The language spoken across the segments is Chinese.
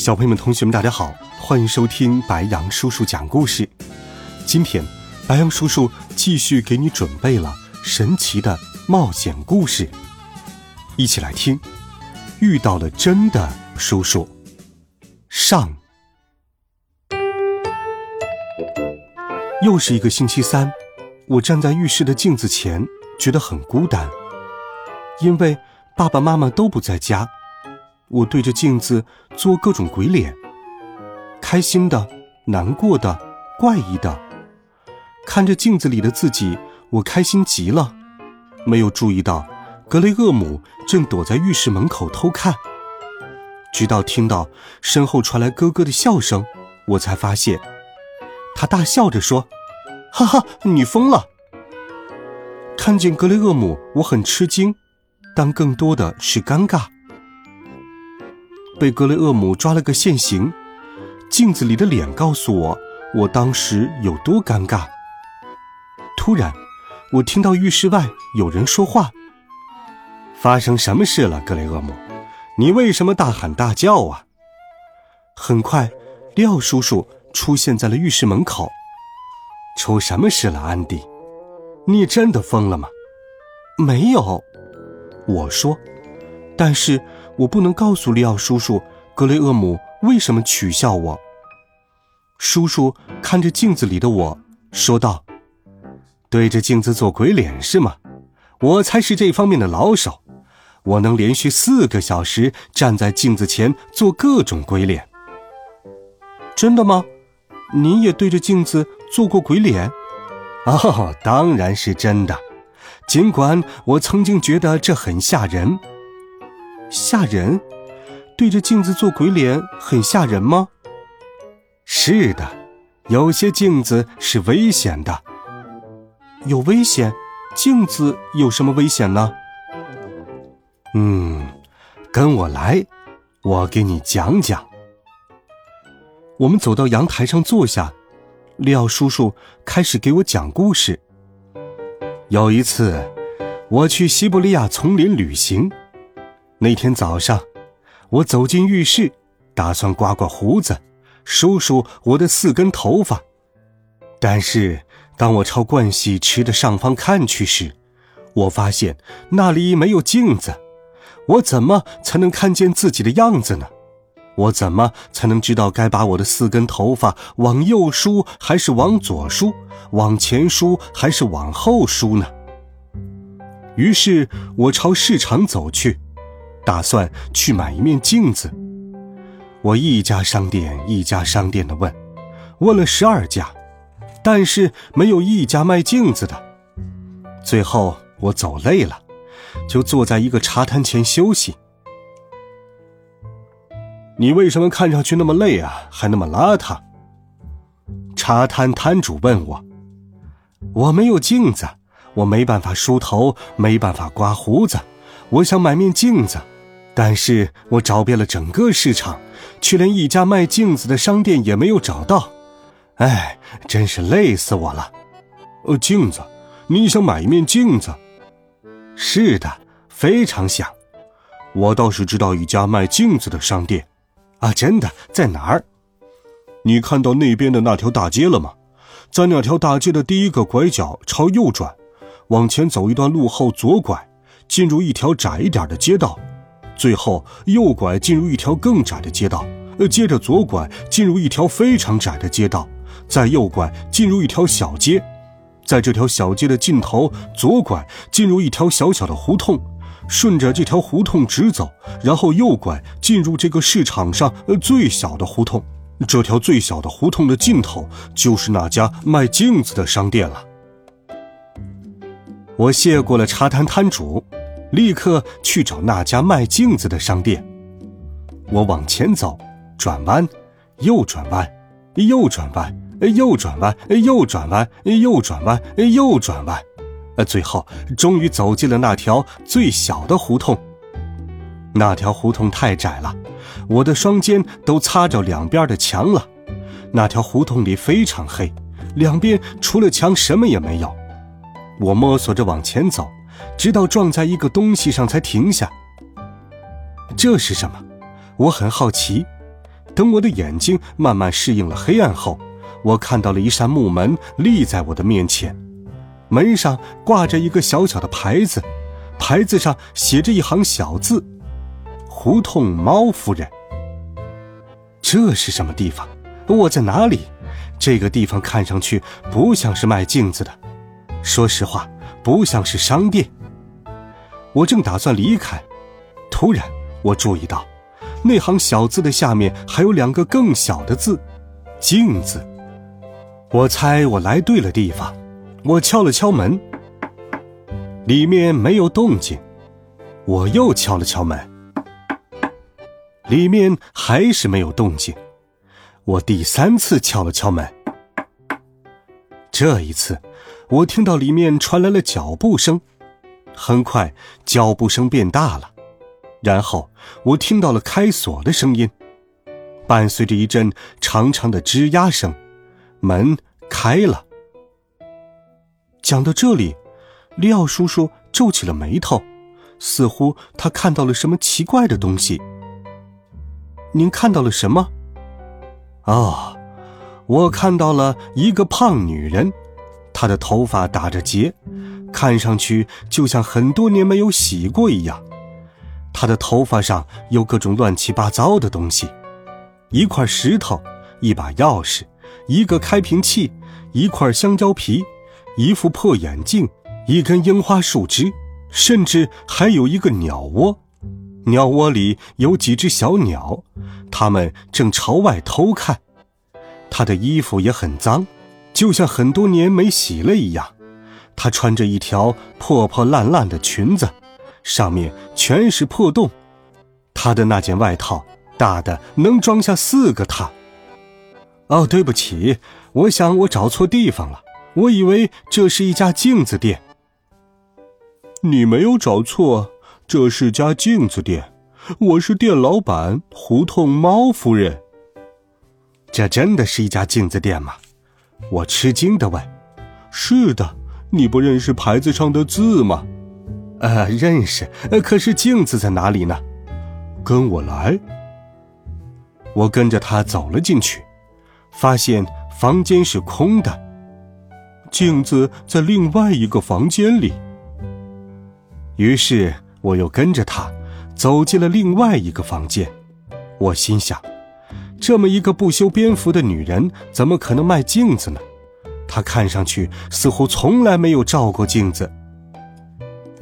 小朋友们、同学们，大家好，欢迎收听白羊叔叔讲故事。今天，白羊叔叔继续给你准备了神奇的冒险故事，一起来听。遇到了真的叔叔。上，又是一个星期三，我站在浴室的镜子前，觉得很孤单，因为爸爸妈妈都不在家。我对着镜子做各种鬼脸，开心的、难过的、怪异的，看着镜子里的自己，我开心极了。没有注意到格雷厄姆正躲在浴室门口偷看，直到听到身后传来咯咯的笑声，我才发现，他大笑着说：“哈哈，你疯了！”看见格雷厄姆，我很吃惊，但更多的是尴尬。被格雷厄姆抓了个现行，镜子里的脸告诉我，我当时有多尴尬。突然，我听到浴室外有人说话：“发生什么事了，格雷厄姆？你为什么大喊大叫啊？”很快，廖叔叔出现在了浴室门口。“出什么事了，安迪？你真的疯了吗？”“没有。”我说，但是。我不能告诉利奥叔叔，格雷厄姆为什么取笑我。叔叔看着镜子里的我说道：“对着镜子做鬼脸是吗？我才是这方面的老手，我能连续四个小时站在镜子前做各种鬼脸。”真的吗？你也对着镜子做过鬼脸？哦，当然是真的，尽管我曾经觉得这很吓人。吓人，对着镜子做鬼脸很吓人吗？是的，有些镜子是危险的。有危险？镜子有什么危险呢？嗯，跟我来，我给你讲讲。我们走到阳台上坐下，利奥叔叔开始给我讲故事。有一次，我去西伯利亚丛林旅行。那天早上，我走进浴室，打算刮刮胡子，梳梳我的四根头发。但是，当我朝盥洗池的上方看去时，我发现那里没有镜子。我怎么才能看见自己的样子呢？我怎么才能知道该把我的四根头发往右梳还是往左梳，往前梳还是往后梳呢？于是我朝市场走去。打算去买一面镜子，我一家商店一家商店的问，问了十二家，但是没有一家卖镜子的。最后我走累了，就坐在一个茶摊前休息。你为什么看上去那么累啊？还那么邋遢？茶摊摊主问我。我没有镜子，我没办法梳头，没办法刮胡子，我想买面镜子。但是我找遍了整个市场，却连一家卖镜子的商店也没有找到，哎，真是累死我了。呃，镜子，你想买一面镜子？是的，非常想。我倒是知道一家卖镜子的商店，啊，真的，在哪儿？你看到那边的那条大街了吗？在那条大街的第一个拐角朝右转，往前走一段路后左拐，进入一条窄一点的街道。最后右拐进入一条更窄的街道，接着左拐进入一条非常窄的街道，再右拐进入一条小街，在这条小街的尽头左拐进入一条小小的胡同，顺着这条胡同直走，然后右拐进入这个市场上最小的胡同。这条最小的胡同的尽头就是那家卖镜子的商店了。我谢过了茶摊摊主。立刻去找那家卖镜子的商店。我往前走，转弯，又转弯，又转弯，又转弯，又转弯，又转弯，又转弯，呃，最后终于走进了那条最小的胡同。那条胡同太窄了，我的双肩都擦着两边的墙了。那条胡同里非常黑，两边除了墙什么也没有。我摸索着往前走，直到撞在一个东西上才停下。这是什么？我很好奇。等我的眼睛慢慢适应了黑暗后，我看到了一扇木门立在我的面前，门上挂着一个小小的牌子，牌子上写着一行小字：“胡同猫夫人。”这是什么地方？我在哪里？这个地方看上去不像是卖镜子的，说实话，不像是商店。我正打算离开，突然我注意到，那行小字的下面还有两个更小的字“镜子”。我猜我来对了地方，我敲了敲门，里面没有动静。我又敲了敲门，里面还是没有动静。我第三次敲了敲门，这一次，我听到里面传来了脚步声，很快脚步声变大了，然后我听到了开锁的声音，伴随着一阵长长的吱呀声，门开了。讲到这里，利奥叔叔皱起了眉头，似乎他看到了什么奇怪的东西。您看到了什么？哦，我看到了一个胖女人，她的头发打着结，看上去就像很多年没有洗过一样。他的头发上有各种乱七八糟的东西，一块石头，一把钥匙，一个开瓶器，一块香蕉皮，一副破眼镜，一根樱花树枝，甚至还有一个鸟窝。鸟窝里有几只小鸟，它们正朝外偷看。他的衣服也很脏，就像很多年没洗了一样。她穿着一条破破烂烂的裙子，上面全是破洞。她的那件外套大的能装下四个她。哦，对不起，我想我找错地方了。我以为这是一家镜子店。你没有找错。这是家镜子店，我是店老板胡同猫夫人。这真的是一家镜子店吗？我吃惊的问。是的，你不认识牌子上的字吗？呃，认识。呃，可是镜子在哪里呢？跟我来。我跟着他走了进去，发现房间是空的，镜子在另外一个房间里。于是。我又跟着他走进了另外一个房间，我心想：这么一个不修边幅的女人，怎么可能卖镜子呢？他看上去似乎从来没有照过镜子。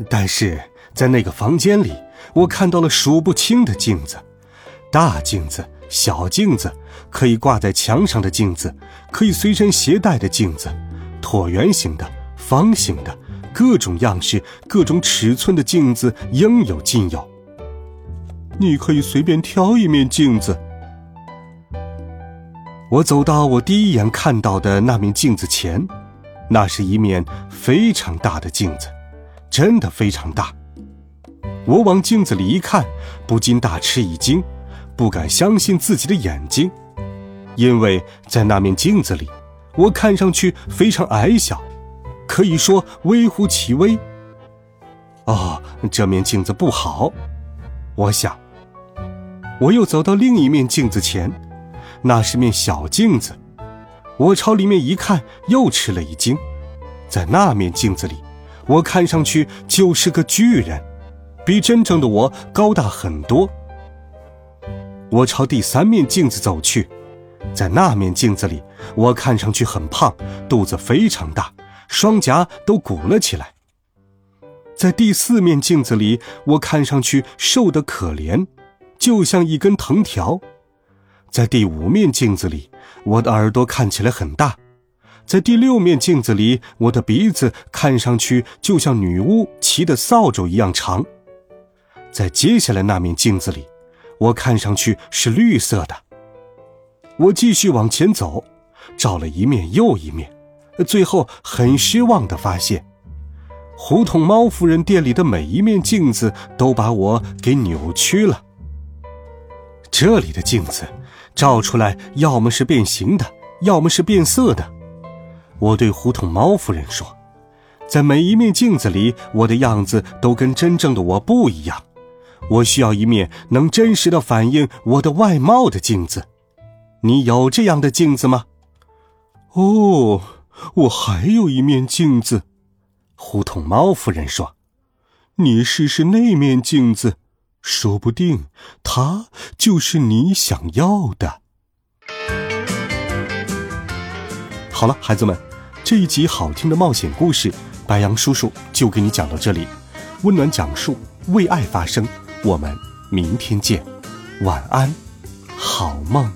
但是在那个房间里，我看到了数不清的镜子：大镜子、小镜子，可以挂在墙上的镜子，可以随身携带的镜子，椭圆形的、方形的。各种样式、各种尺寸的镜子应有尽有。你可以随便挑一面镜子。我走到我第一眼看到的那面镜子前，那是一面非常大的镜子，真的非常大。我往镜子里一看，不禁大吃一惊，不敢相信自己的眼睛，因为在那面镜子里，我看上去非常矮小。可以说微乎其微。哦，这面镜子不好，我想。我又走到另一面镜子前，那是面小镜子。我朝里面一看，又吃了一惊。在那面镜子里，我看上去就是个巨人，比真正的我高大很多。我朝第三面镜子走去，在那面镜子里，我看上去很胖，肚子非常大。双颊都鼓了起来。在第四面镜子里，我看上去瘦得可怜，就像一根藤条。在第五面镜子里，我的耳朵看起来很大。在第六面镜子里，我的鼻子看上去就像女巫骑的扫帚一样长。在接下来那面镜子里，我看上去是绿色的，我继续往前走，照了一面又一面，最后很失望的发现，胡同猫夫人店里的每一面镜子都把我给扭曲了。这里的镜子照出来，要么是变形的，要么是变色的。我对胡同猫夫人说：“在每一面镜子里，我的样子都跟真正的我不一样。我需要一面能真实的反映我的外貌的镜子。你有这样的镜子吗？”哦，我还有一面镜子。胡同猫夫人说：“你试试那面镜子。”说不定，他就是你想要的。好了，孩子们，这一集好听的冒险故事，白羊叔叔就给你讲到这里。温暖讲述，为爱发声。我们明天见，晚安，好梦。